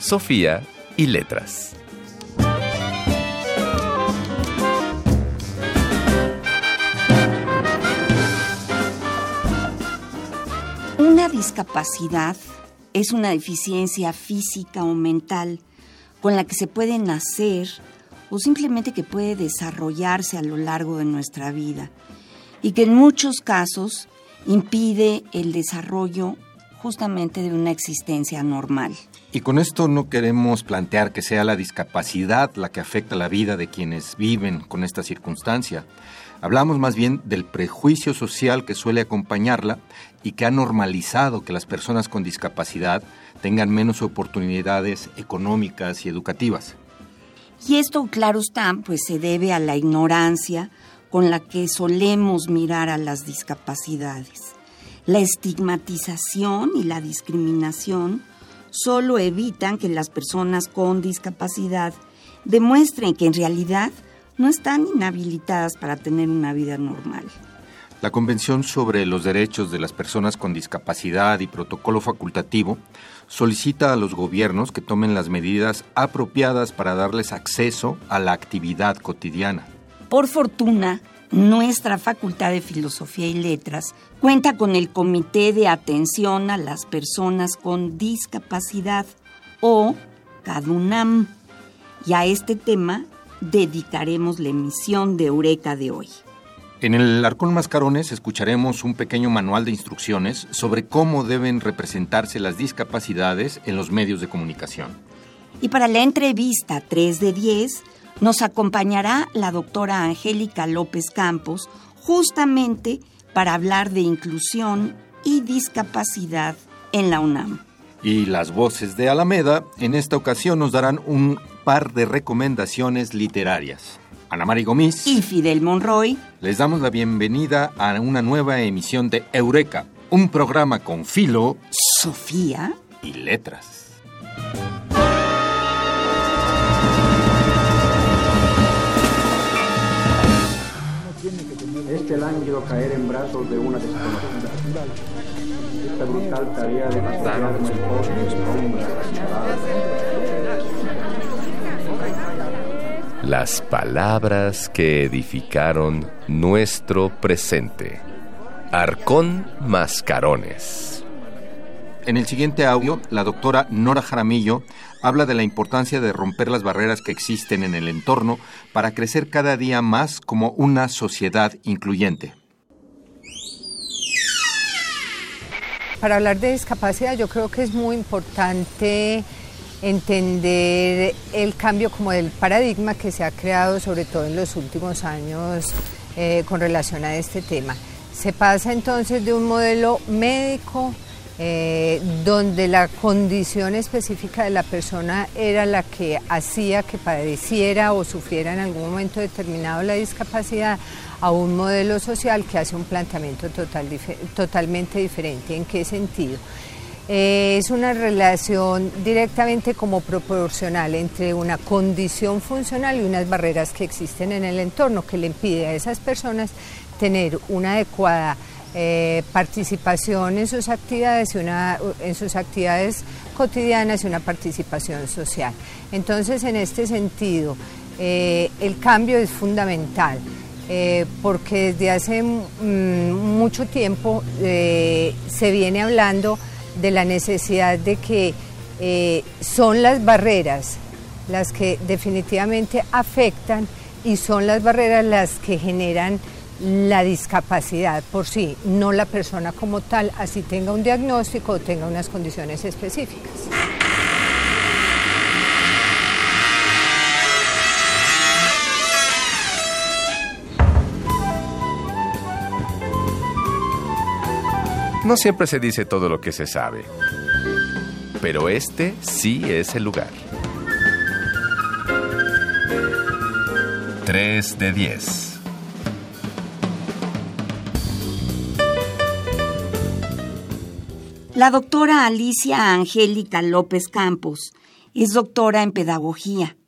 Sofía y letras. Una discapacidad es una deficiencia física o mental con la que se puede nacer o simplemente que puede desarrollarse a lo largo de nuestra vida y que en muchos casos impide el desarrollo justamente de una existencia normal. Y con esto no queremos plantear que sea la discapacidad la que afecta la vida de quienes viven con esta circunstancia. Hablamos más bien del prejuicio social que suele acompañarla y que ha normalizado que las personas con discapacidad tengan menos oportunidades económicas y educativas. Y esto, claro está, pues se debe a la ignorancia con la que solemos mirar a las discapacidades. La estigmatización y la discriminación solo evitan que las personas con discapacidad demuestren que en realidad no están inhabilitadas para tener una vida normal. La Convención sobre los Derechos de las Personas con Discapacidad y Protocolo Facultativo solicita a los gobiernos que tomen las medidas apropiadas para darles acceso a la actividad cotidiana. Por fortuna, nuestra Facultad de Filosofía y Letras cuenta con el Comité de Atención a las Personas con Discapacidad o CADUNAM. Y a este tema dedicaremos la emisión de Eureka de hoy. En el Arcón Mascarones escucharemos un pequeño manual de instrucciones sobre cómo deben representarse las discapacidades en los medios de comunicación. Y para la entrevista 3 de 10 nos acompañará la doctora Angélica López Campos justamente para hablar de inclusión y discapacidad en la UNAM. Y las voces de Alameda en esta ocasión nos darán un par de recomendaciones literarias. Ana María Gomis y Fidel Monroy les damos la bienvenida a una nueva emisión de Eureka, un programa con filo, Sofía y letras. Este lánguido caer en brazos de una desconocida. Esta brutal tarea de el pobre sombra Las palabras que edificaron nuestro presente. Arcón Mascarones. En el siguiente audio, la doctora Nora Jaramillo habla de la importancia de romper las barreras que existen en el entorno para crecer cada día más como una sociedad incluyente. Para hablar de discapacidad yo creo que es muy importante entender el cambio como del paradigma que se ha creado sobre todo en los últimos años eh, con relación a este tema. Se pasa entonces de un modelo médico eh, donde la condición específica de la persona era la que hacía que padeciera o sufriera en algún momento determinado la discapacidad, a un modelo social que hace un planteamiento total, totalmente diferente. ¿En qué sentido? Eh, es una relación directamente como proporcional entre una condición funcional y unas barreras que existen en el entorno que le impide a esas personas tener una adecuada eh, participación en sus actividades y una, en sus actividades cotidianas y una participación social. Entonces, en este sentido, eh, el cambio es fundamental. Eh, porque desde hace mm, mucho tiempo se viene hablando de la necesidad de que son las barreras las que definitivamente afectan y son las barreras las que generan la discapacidad por sí, no la persona como tal, así tenga un diagnóstico o tenga unas condiciones específicas. No siempre se dice todo lo que se sabe. pero este sí es el lugar. 3 de 10. La doctora Alicia Angélica López Campos es doctora en pedagogía,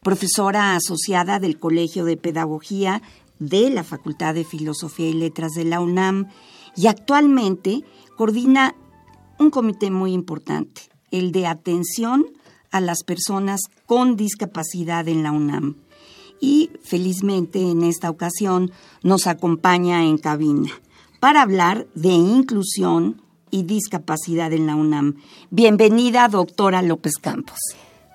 profesora asociada del Colegio de Pedagogía de la Facultad de Filosofía y Letras de la UNAM y actualmente coordina un comité muy importante, el de atención a las personas con discapacidad en la UNAM. Y felizmente en esta ocasión nos acompaña en cabina para hablar de inclusión y discapacidad en la UNAM. Bienvenida, doctora López Campos.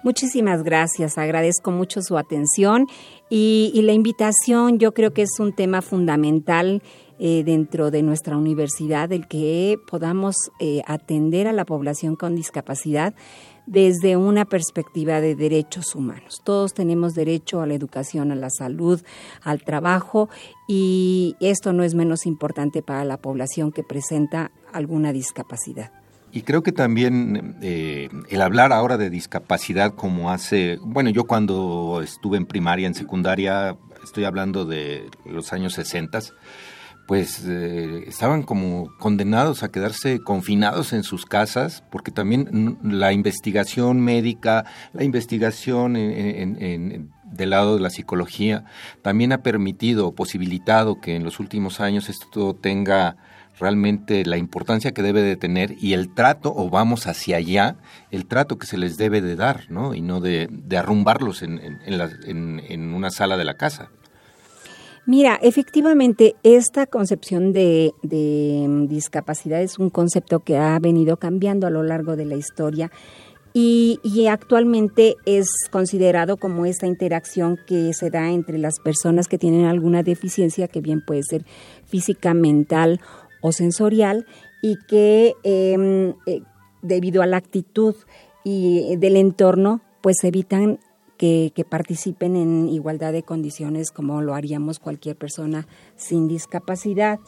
Muchísimas gracias, agradezco mucho su atención y, la invitación. Yo creo que es un tema fundamental eh, dentro de nuestra universidad el que podamos eh, atender a la población con discapacidad desde una perspectiva de derechos humanos. Todos tenemos derecho a la educación, a la salud, al trabajo y esto no es menos importante para la población que presenta alguna discapacidad. Y creo que también eh, el hablar ahora de discapacidad como hace, bueno, yo cuando estuve en primaria, en secundaria, estoy hablando de los años 60, pues eh, estaban como condenados a quedarse confinados en sus casas, porque también la investigación médica, la investigación del lado de la psicología, también ha permitido, posibilitado que en los últimos años esto tenga realmente la importancia que debe de tener y el trato, o vamos hacia allá, el trato que se les debe de dar, ¿no? Y no de, arrumbarlos en, en una sala de la casa. Mira, efectivamente, esta concepción de, mm, discapacidad es un concepto que ha venido cambiando a lo largo de la historia y, actualmente es considerado como esta interacción que se da entre las personas que tienen alguna deficiencia, que bien puede ser física, mental o sensorial, y que em, eh, debido a la actitud y del entorno, pues evitan que, participen en igualdad de condiciones como lo haríamos cualquier persona sin discapacidad.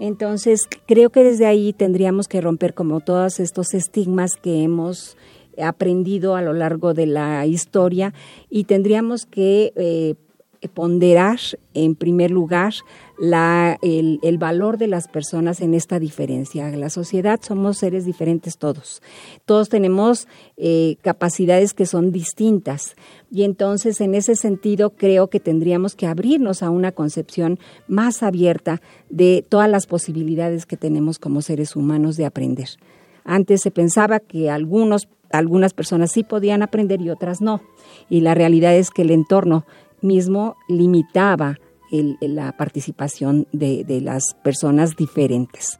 Entonces, creo que desde ahí tendríamos que romper como todos estos estigmas que hemos aprendido a lo largo de la historia y tendríamos que eh, ponderar en primer lugar la, el, valor de las personas en esta diferencia. En la sociedad somos seres diferentes todos. Todos tenemos eh, capacidades que son distintas. Y entonces, en ese sentido, creo que tendríamos que abrirnos a una concepción más abierta de todas las posibilidades que tenemos como seres humanos de aprender. Antes se pensaba que algunos, algunas personas sí podían aprender y otras no. Y la realidad es que el entorno mismo limitaba la participación de, de las personas diferentes.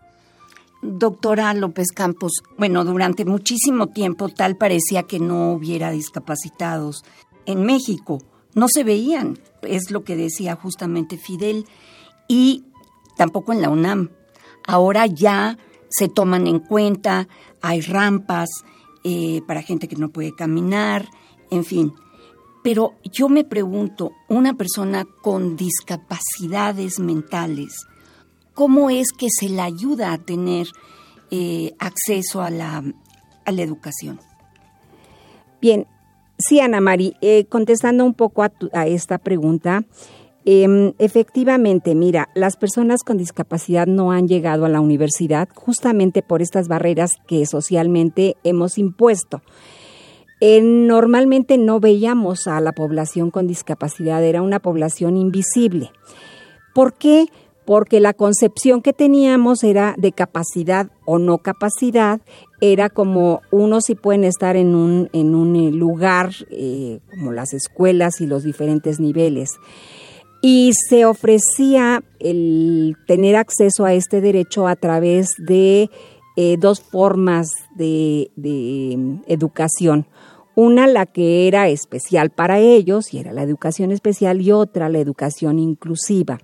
Doctora López Campos, bueno, durante muchísimo tiempo tal parecía que no hubiera discapacitados. En México no se veían, es lo que decía justamente Fidel, y tampoco en la UNAM. Ahora ya se toman en cuenta, hay rampas eh, para gente que no puede caminar, en fin. Pero yo me pregunto, una persona con discapacidades mentales, ¿cómo es que se le ayuda a tener eh, acceso a la, la educación? Bien, sí, Ana Mari, eh, contestando un poco a, a esta pregunta, em, efectivamente, mira, las personas con discapacidad no han llegado a la universidad justamente por estas barreras que socialmente hemos impuesto normalmente no veíamos a la población con discapacidad, era una población invisible. ¿Por qué? Porque la concepción que teníamos era de capacidad o no capacidad, era como unos si pueden estar en un, en un eh, lugar eh, como las escuelas y los diferentes niveles. Y se ofrecía el tener acceso a este derecho a través de eh, dos formas de, mm, educación. Una la que era especial para ellos, y era la educación especial, y otra la educación inclusiva.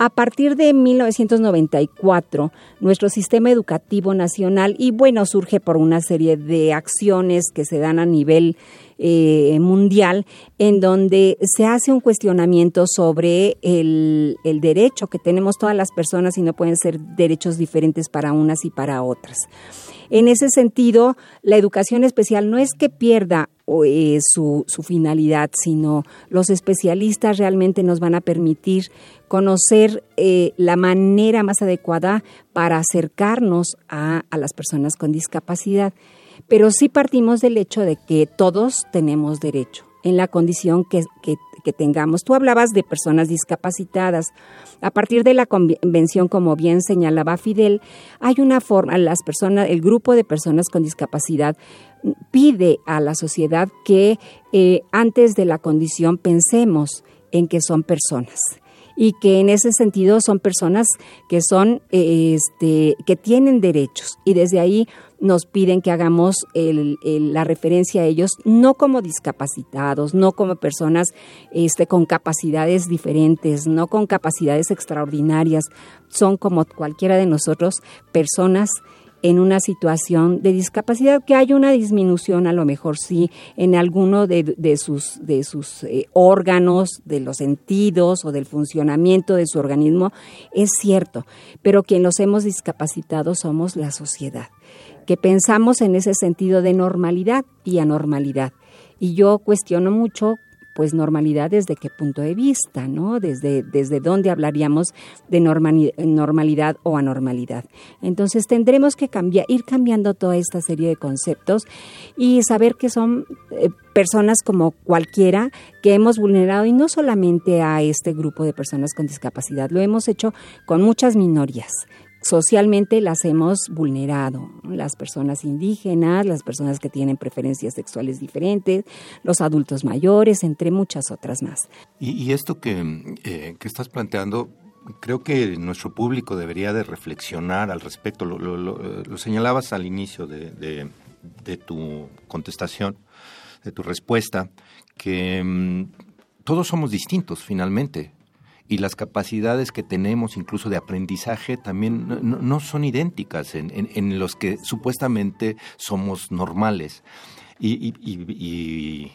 A partir de 1994, nuestro sistema educativo nacional, y bueno, surge por una serie de acciones que se dan a nivel eh, mundial en donde se hace un cuestionamiento sobre el, derecho que tenemos todas las personas y no pueden ser derechos diferentes para unas y para otras. En ese sentido, la educación especial no es que pierda eh, su, finalidad, sino los especialistas realmente nos van a permitir conocer eh, la manera más adecuada para acercarnos a las personas con discapacidad. Pero sí partimos del hecho de que todos tenemos derecho en la condición que, que, que, tengamos. Tú hablabas de personas discapacitadas. A partir de la convención, como bien señalaba Fidel, hay una forma, las personas, el grupo de personas con discapacidad pide a la sociedad que eh, antes de la condición pensemos en que son personas y que en ese sentido son personas que son eh, este que tienen derechos. Y desde ahí nos piden que hagamos la referencia a ellos no como discapacitados, no como personas este, con capacidades diferentes, no con capacidades extraordinarias, son como cualquiera de nosotros personas en una situación de discapacidad, que hay una disminución a lo mejor sí en alguno de, sus, de sus eh, órganos, de los sentidos o del funcionamiento de su organismo, es cierto, pero quien los hemos discapacitado somos la sociedad que pensamos en ese sentido de normalidad y anormalidad. Y yo cuestiono mucho pues normalidad desde qué punto de vista, ¿no? Desde, desde dónde hablaríamos de normalidad o anormalidad. Entonces tendremos que cambiar, ir cambiando toda esta serie de conceptos y saber que son eh, personas como cualquiera que hemos vulnerado y no solamente a este grupo de personas con discapacidad, lo hemos hecho con muchas minorías socialmente las hemos vulnerado, las personas indígenas, las personas que tienen preferencias sexuales diferentes, los adultos mayores, entre muchas otras más. Y, esto que, eh, que, estás planteando, creo que nuestro público debería de reflexionar al respecto. Lo, señalabas al inicio de, de, tu contestación, de tu respuesta, que mm, todos somos distintos finalmente y las capacidades que tenemos incluso de aprendizaje también no, son idénticas en, los que supuestamente somos normales. Y,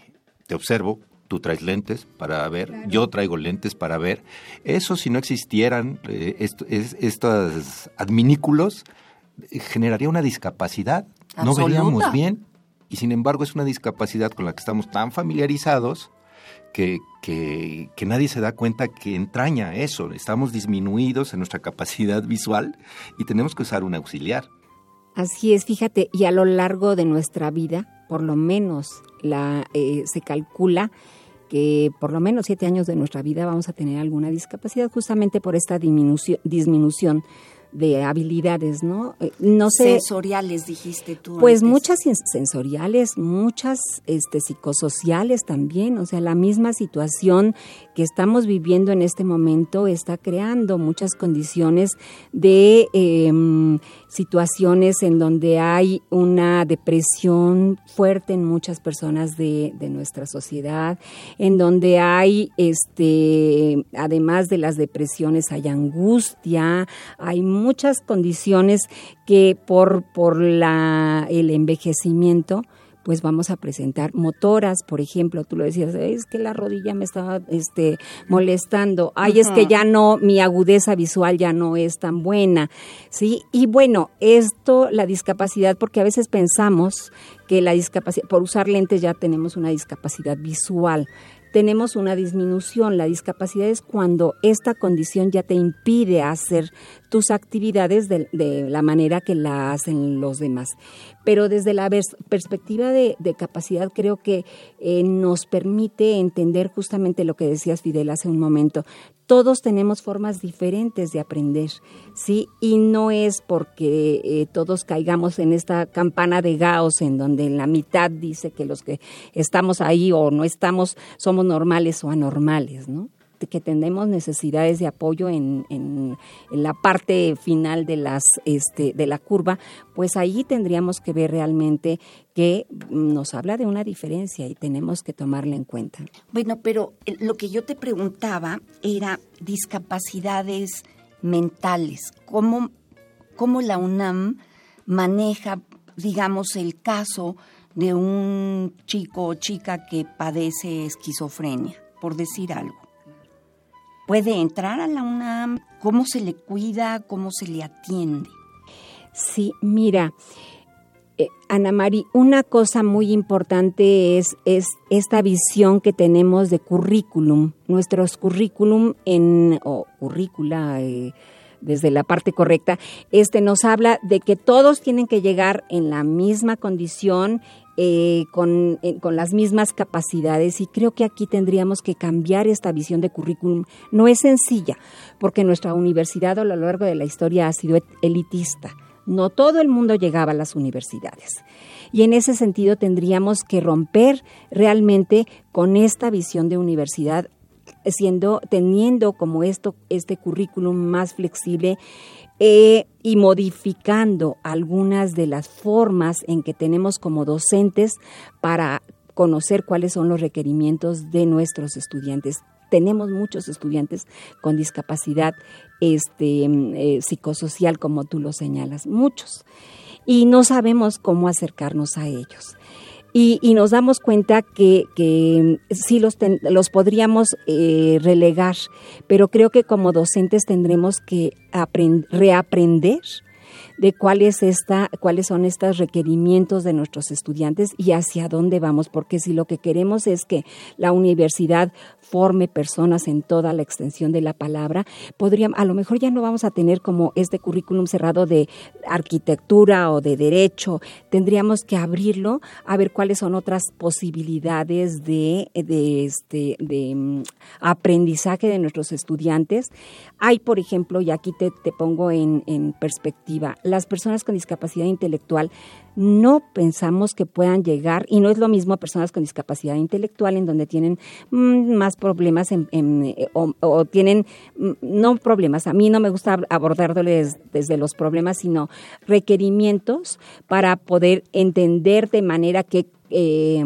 te observo, tú traes lentes para ver, yo traigo lentes para ver. Eso si no existieran eh, estos adminículos, eh, generaría una discapacidad. No veríamos bien. Y sin embargo es una discapacidad con la que estamos tan familiarizados que, que, nadie se da cuenta que entraña eso. Estamos disminuidos en nuestra capacidad visual y tenemos que usar un auxiliar. Así es, fíjate, y a lo largo de nuestra vida, por lo menos la, eh, se calcula que por lo menos siete años de nuestra vida vamos a tener alguna discapacidad justamente por esta disminución de habilidades, ¿no? Eh, no sé. Sensoriales, dijiste tú. Pues muchas sensoriales, muchas este, psicosociales también. O sea, la misma situación que estamos viviendo en este momento está creando muchas condiciones de em, situaciones en donde hay una depresión fuerte en muchas personas de, de nuestra sociedad, en donde hay, este, además de las depresiones, hay angustia, hay muchas condiciones que por, por la, el envejecimiento, pues vamos a presentar motoras, por ejemplo, tú lo decías, es que la rodilla me estaba este, molestando, ay, es que ya no, mi agudeza visual ya no es tan buena, ¿sí? Y bueno, esto, la discapacidad, porque a veces pensamos que la discapacidad, por usar lentes ya tenemos una discapacidad visual, tenemos una disminución. La discapacidad es cuando esta condición ya te impide hacer tus actividades de, la manera que la hacen los demás. Pero desde la perspectiva de, capacidad creo que eh, nos permite entender justamente lo que decías Fidel hace un momento. Todos tenemos formas diferentes de aprender, ¿sí? Y no es porque eh, todos caigamos en esta campana de Gauss en donde la mitad dice que los que estamos ahí o no estamos somos normales o anormales, ¿no? Que tenemos necesidades de apoyo en, en, la parte final de las este, de la curva, pues ahí tendríamos que ver realmente que nos habla de una diferencia y tenemos que tomarla en cuenta. Bueno, pero eh, lo que yo te preguntaba era discapacidades mentales, cómo, cómo la UNAM maneja, digamos, el caso de un chico o chica que padece esquizofrenia, por decir algo. Puede entrar a la UNAM, cómo se le cuida, cómo se le atiende. Sí, mira, eh, Ana Mari, una cosa muy importante es, es esta visión que tenemos de currículum. Nuestros currículum en, o currícula, eh, desde la parte correcta, este nos habla de que todos tienen que llegar en la misma condición, eh, con, con, las mismas capacidades y creo que aquí tendríamos que cambiar esta visión de currículum. No es sencilla, porque nuestra universidad a lo largo de la historia ha sido elitista. No todo el mundo llegaba a las universidades. Y en ese sentido tendríamos que romper realmente con esta visión de universidad siendo teniendo como esto este currículum más flexible eh, y modificando algunas de las formas en que tenemos como docentes para conocer cuáles son los requerimientos de nuestros estudiantes. Tenemos muchos estudiantes con discapacidad este, eh, psicosocial, como tú lo señalas, muchos, y no sabemos cómo acercarnos a ellos. Y, nos damos cuenta que, que sí los, los podríamos eh, relegar, pero creo que como docentes tendremos que reaprender de cuáles esta, cuáles son estos requerimientos de nuestros estudiantes y hacia dónde vamos, porque si lo que queremos es que la universidad forme personas en toda la extensión de la palabra, podríamos, a lo mejor ya no vamos a tener como este currículum cerrado de arquitectura o de derecho, tendríamos que abrirlo a ver cuáles son otras posibilidades de, de, este, de mm, aprendizaje de nuestros estudiantes. Hay, por ejemplo, y aquí te, te pongo en, en perspectiva, las personas con discapacidad intelectual no pensamos que puedan llegar, y no es lo mismo personas con discapacidad intelectual en donde tienen mm, más problemas eh, o, tienen, mm, no problemas, a mí no me gusta abordarles desde los problemas, sino requerimientos para poder entender de manera que... Eh,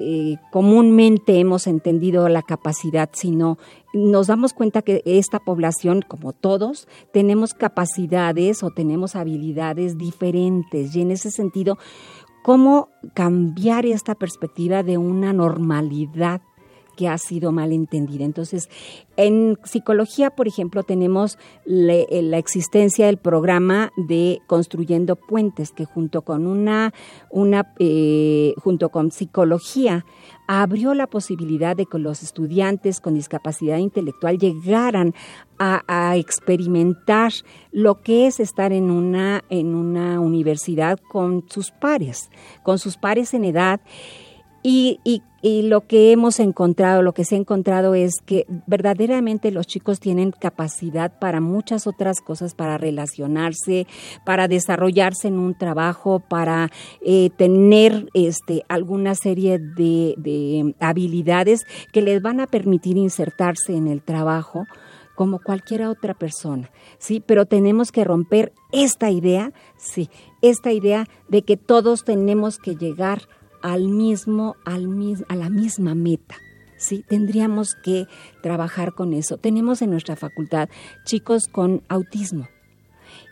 eh, comúnmente hemos entendido la capacidad, sino nos damos cuenta que esta población, como todos, tenemos capacidades o tenemos habilidades diferentes. Y en ese sentido, ¿cómo cambiar esta perspectiva de una normalidad que ha sido mal entendida. Entonces, en psicología, por ejemplo, tenemos eh, la existencia del programa de Construyendo Puentes, que junto con una, una eh, junto con psicología, abrió la posibilidad de que los estudiantes con discapacidad intelectual llegaran a, a, experimentar lo que es estar en una, en una universidad con sus pares, con sus pares en edad y, y, y, lo que hemos encontrado, lo que se ha encontrado es que verdaderamente los chicos tienen capacidad para muchas otras cosas, para relacionarse, para desarrollarse en un trabajo, para eh, tener este, alguna serie de, de habilidades que les van a permitir insertarse en el trabajo como cualquier otra persona, ¿sí? Pero tenemos que romper esta idea, sí, esta idea de que todos tenemos que llegar al mismo, al a la misma meta. Sí, tendríamos que trabajar con eso. Tenemos en nuestra facultad chicos con autismo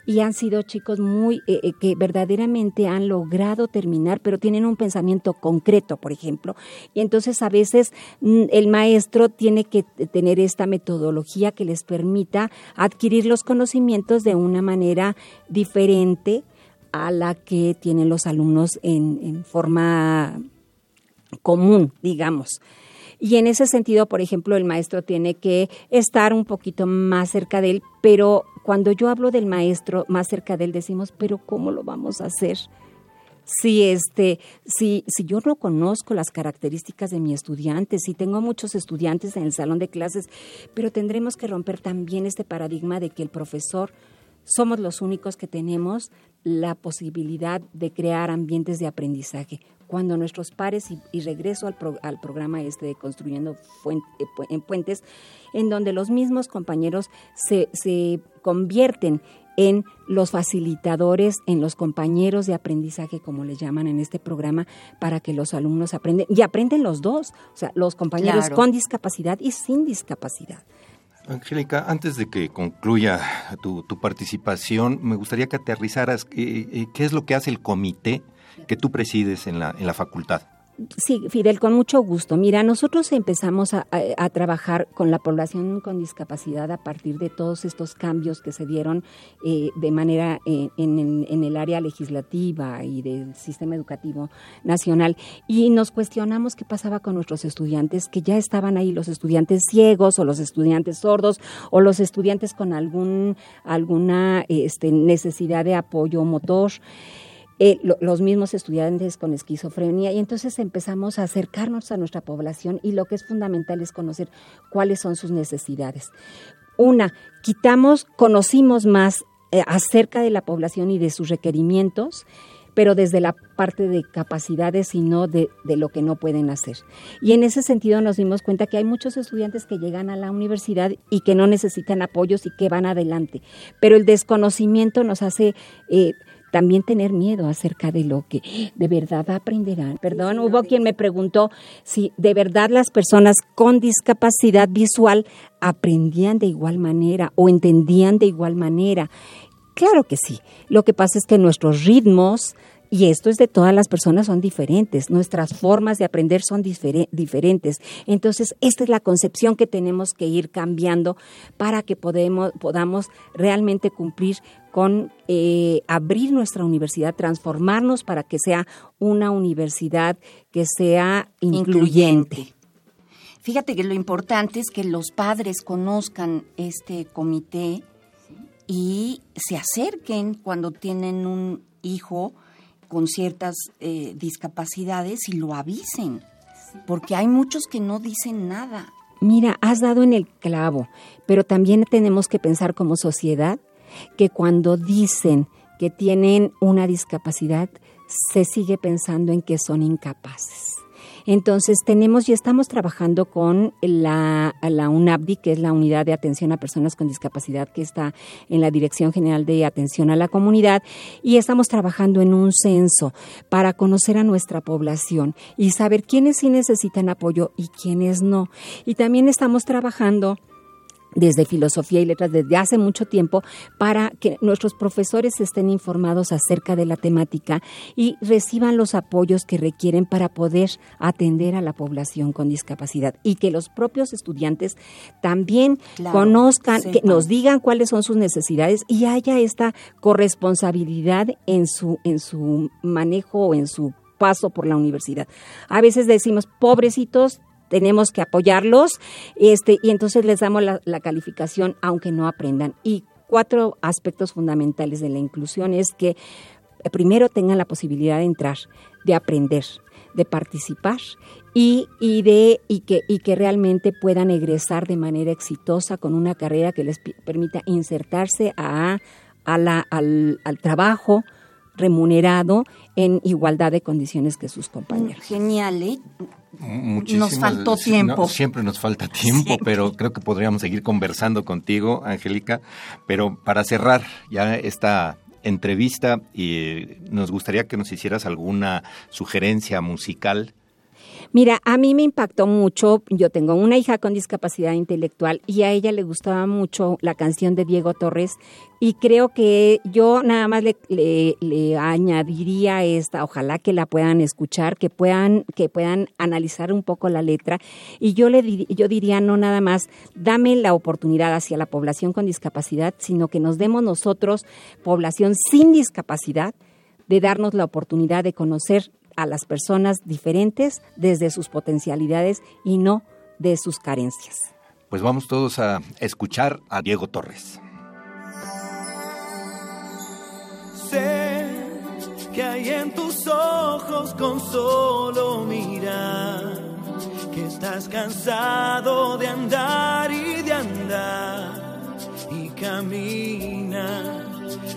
y han sido chicos muy eh, eh, que verdaderamente han logrado terminar, pero tienen un pensamiento concreto, por ejemplo. Y entonces a veces mm, el maestro tiene que tener esta metodología que les permita adquirir los conocimientos de una manera diferente a la que tienen los alumnos en, forma común, digamos. Y en ese sentido, por ejemplo, el maestro tiene que estar un poquito más cerca de él, pero cuando yo hablo del maestro más cerca de él, decimos, pero ¿cómo lo vamos a hacer? Si, este, si, si yo no conozco las características de mi estudiante, si tengo muchos estudiantes en el salón de clases, pero tendremos que romper también este paradigma de que el profesor somos los únicos que tenemos la posibilidad de crear ambientes de aprendizaje. Cuando nuestros pares, y, regreso al, al, programa este de Construyendo eh, en Puentes, en donde los mismos compañeros se, se convierten en los facilitadores, en los compañeros de aprendizaje, como les llaman en este programa, para que los alumnos aprenden, y aprenden los dos, o sea, los compañeros con discapacidad y sin discapacidad. Angélica, antes de que concluya tu, participación, me gustaría que aterrizaras eh, eh, qué es lo que hace el comité que tú presides en la, en la facultad. Sí, Fidel, con mucho gusto. Mira, nosotros empezamos a, trabajar con la población con discapacidad a partir de todos estos cambios que se dieron eh, de manera eh, en, el área legislativa y del sistema educativo nacional. Y nos cuestionamos qué pasaba con nuestros estudiantes, que ya estaban ahí los estudiantes ciegos o los estudiantes sordos o los estudiantes con algún, alguna este, necesidad de apoyo motor. Eh, los mismos estudiantes con esquizofrenia y entonces empezamos a acercarnos a nuestra población y lo que es fundamental es conocer cuáles son sus necesidades. Una, quitamos, conocimos más eh, acerca de la población y de sus requerimientos pero desde la parte de capacidades y no de, lo que no pueden hacer. Y en ese sentido nos dimos cuenta que hay muchos estudiantes que llegan a la universidad y que no necesitan apoyos y que van adelante, pero el desconocimiento nos hace eh, también tener miedo acerca de lo que de verdad aprenderán. Perdón, hubo quien me preguntó si de verdad las personas con discapacidad visual aprendían de igual manera o entendían de igual manera. Claro que sí. Lo que pasa es que nuestros ritmos, y esto es de todas las personas, son diferentes. Nuestras formas de aprender son diferentes. Entonces, esta es la concepción que tenemos que ir cambiando para que podamos realmente cumplir con eh, abrir nuestra universidad, transformarnos para que sea una universidad que sea incluyente. Fíjate que lo importante es que los padres conozcan este comité y se acerquen cuando tienen un hijo con ciertas eh, discapacidades y lo avisen, porque hay muchos que no dicen nada. Mira, has dado en el clavo, pero también tenemos que pensar como sociedad que cuando dicen que tienen una discapacidad, se sigue pensando en que son incapaces. Entonces tenemos y estamos trabajando con la, UNAPDI, que es la Unidad de Atención a Personas con Discapacidad que está en la Dirección General de Atención a la Comunidad, y estamos trabajando en un censo para conocer a nuestra población y saber quiénes sí necesitan apoyo y quiénes no. Y también estamos trabajando desde filosofía y letras desde hace mucho tiempo para que nuestros profesores estén informados acerca de la temática y reciban los apoyos que requieren para poder atender a la población con discapacidad y que los propios estudiantes también conozcan, que nos digan cuáles son sus necesidades y haya esta corresponsabilidad en su en su manejo o en su paso por la universidad. A veces decimos, pobrecitos, tenemos que apoyarlos este, y entonces les damos la, calificación aunque no aprendan. Y cuatro aspectos fundamentales de la inclusión es que eh, primero tengan la posibilidad de entrar, de aprender, de participar y, y, de, y, que, y que realmente puedan egresar de manera exitosa con una carrera que les permita insertarse a, a la, al, al trabajo remunerado en igualdad de condiciones que sus compañeros. Genial, ¿eh? nos faltó tiempo. siempre nos falta tiempo, pero creo que podríamos seguir conversando contigo, Angélica. Pero para cerrar ya esta entrevista, y nos gustaría que nos hicieras alguna sugerencia musical Mira, a mí me impactó mucho, yo tengo una hija con discapacidad intelectual y a ella le gustaba mucho la canción de Diego Torres y creo que yo nada más le, le, añadiría esta, ojalá que la puedan escuchar, que puedan, que puedan analizar un poco la letra y yo, le, yo diría no nada más, dame la oportunidad hacia la población con discapacidad, sino que nos demos nosotros, población sin discapacidad, de darnos la oportunidad de conocer a las personas diferentes desde sus potencialidades y no de sus carencias. Pues vamos todos a escuchar a Diego Torres. Sé que hay en tus ojos con solo mirar, que estás cansado de andar y de andar y camina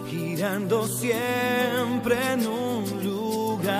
girando siempre en un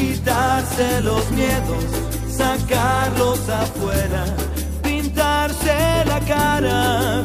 quitarse los miedos, sacarlos afuera, pintarse la cara,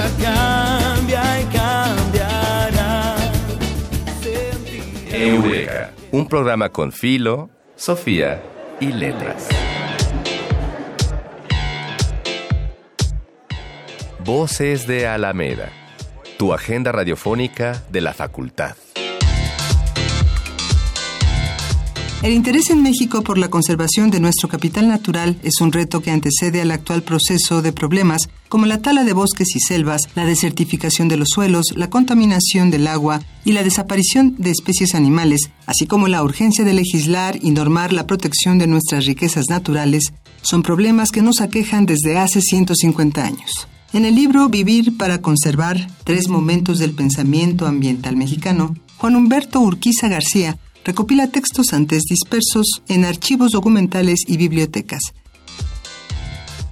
vida cambia y cambiará. Eureka, un programa con Filo, Sofía y Letras. Voces de Alameda, tu agenda radiofónica de la facultad. El interés en México por la conservación de nuestro capital natural es un reto que antecede al actual proceso de problemas como la tala de bosques y selvas, la desertificación de los suelos, la contaminación del agua y la desaparición de especies animales, así como la urgencia de legislar y normar la protección de nuestras riquezas naturales, son problemas que nos aquejan desde hace 150 años. En el libro Vivir para conservar, tres momentos del pensamiento ambiental mexicano, Juan Humberto Urquiza García recopila textos antes dispersos en archivos documentales y bibliotecas.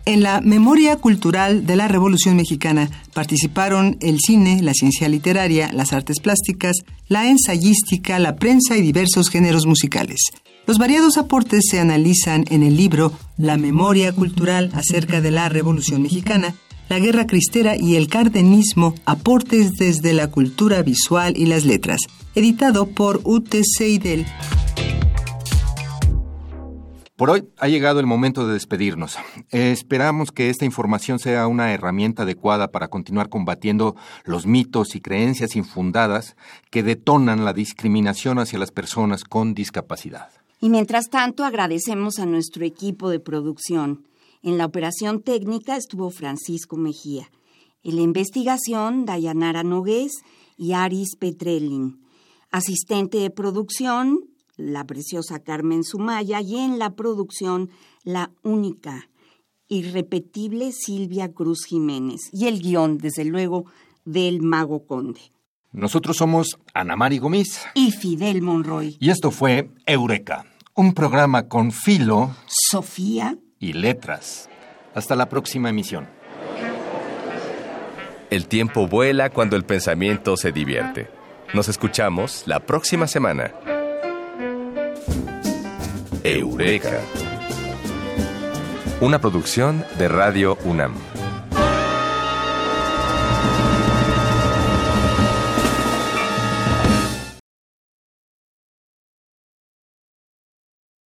En la memoria cultural de la Revolución Mexicana participaron el cine, la ciencia literaria, las artes plásticas, la ensayística, la prensa y diversos géneros musicales. Los variados aportes se analizan en el libro La memoria cultural acerca de la Revolución Mexicana, la guerra cristera y el cardenismo, aportes desde la cultura visual y las letras, editado por UTC Idel. Por hoy ha llegado el momento de despedirnos. Eh, esperamos que esta información sea una herramienta adecuada para continuar combatiendo los mitos y creencias infundadas que detonan la discriminación hacia las personas con discapacidad. Y mientras tanto agradecemos a nuestro equipo de producción. En la operación técnica estuvo Francisco Mejía. En la investigación, Dayanara Nogués y Aris Petrelin. Asistente de producción, la preciosa Carmen Sumaya. Y en la producción, la única, irrepetible Silvia Cruz Jiménez. Y el guion, desde luego, del Mago Conde. Nosotros somos Ana Mari Gómez Y Fidel Monroy. y esto fue Eureka, un programa con filo Sofía. Y letras. Hasta la próxima emisión. El tiempo vuela cuando el pensamiento se divierte. Nos escuchamos la próxima semana. Eureka. Una producción de Radio UNAM.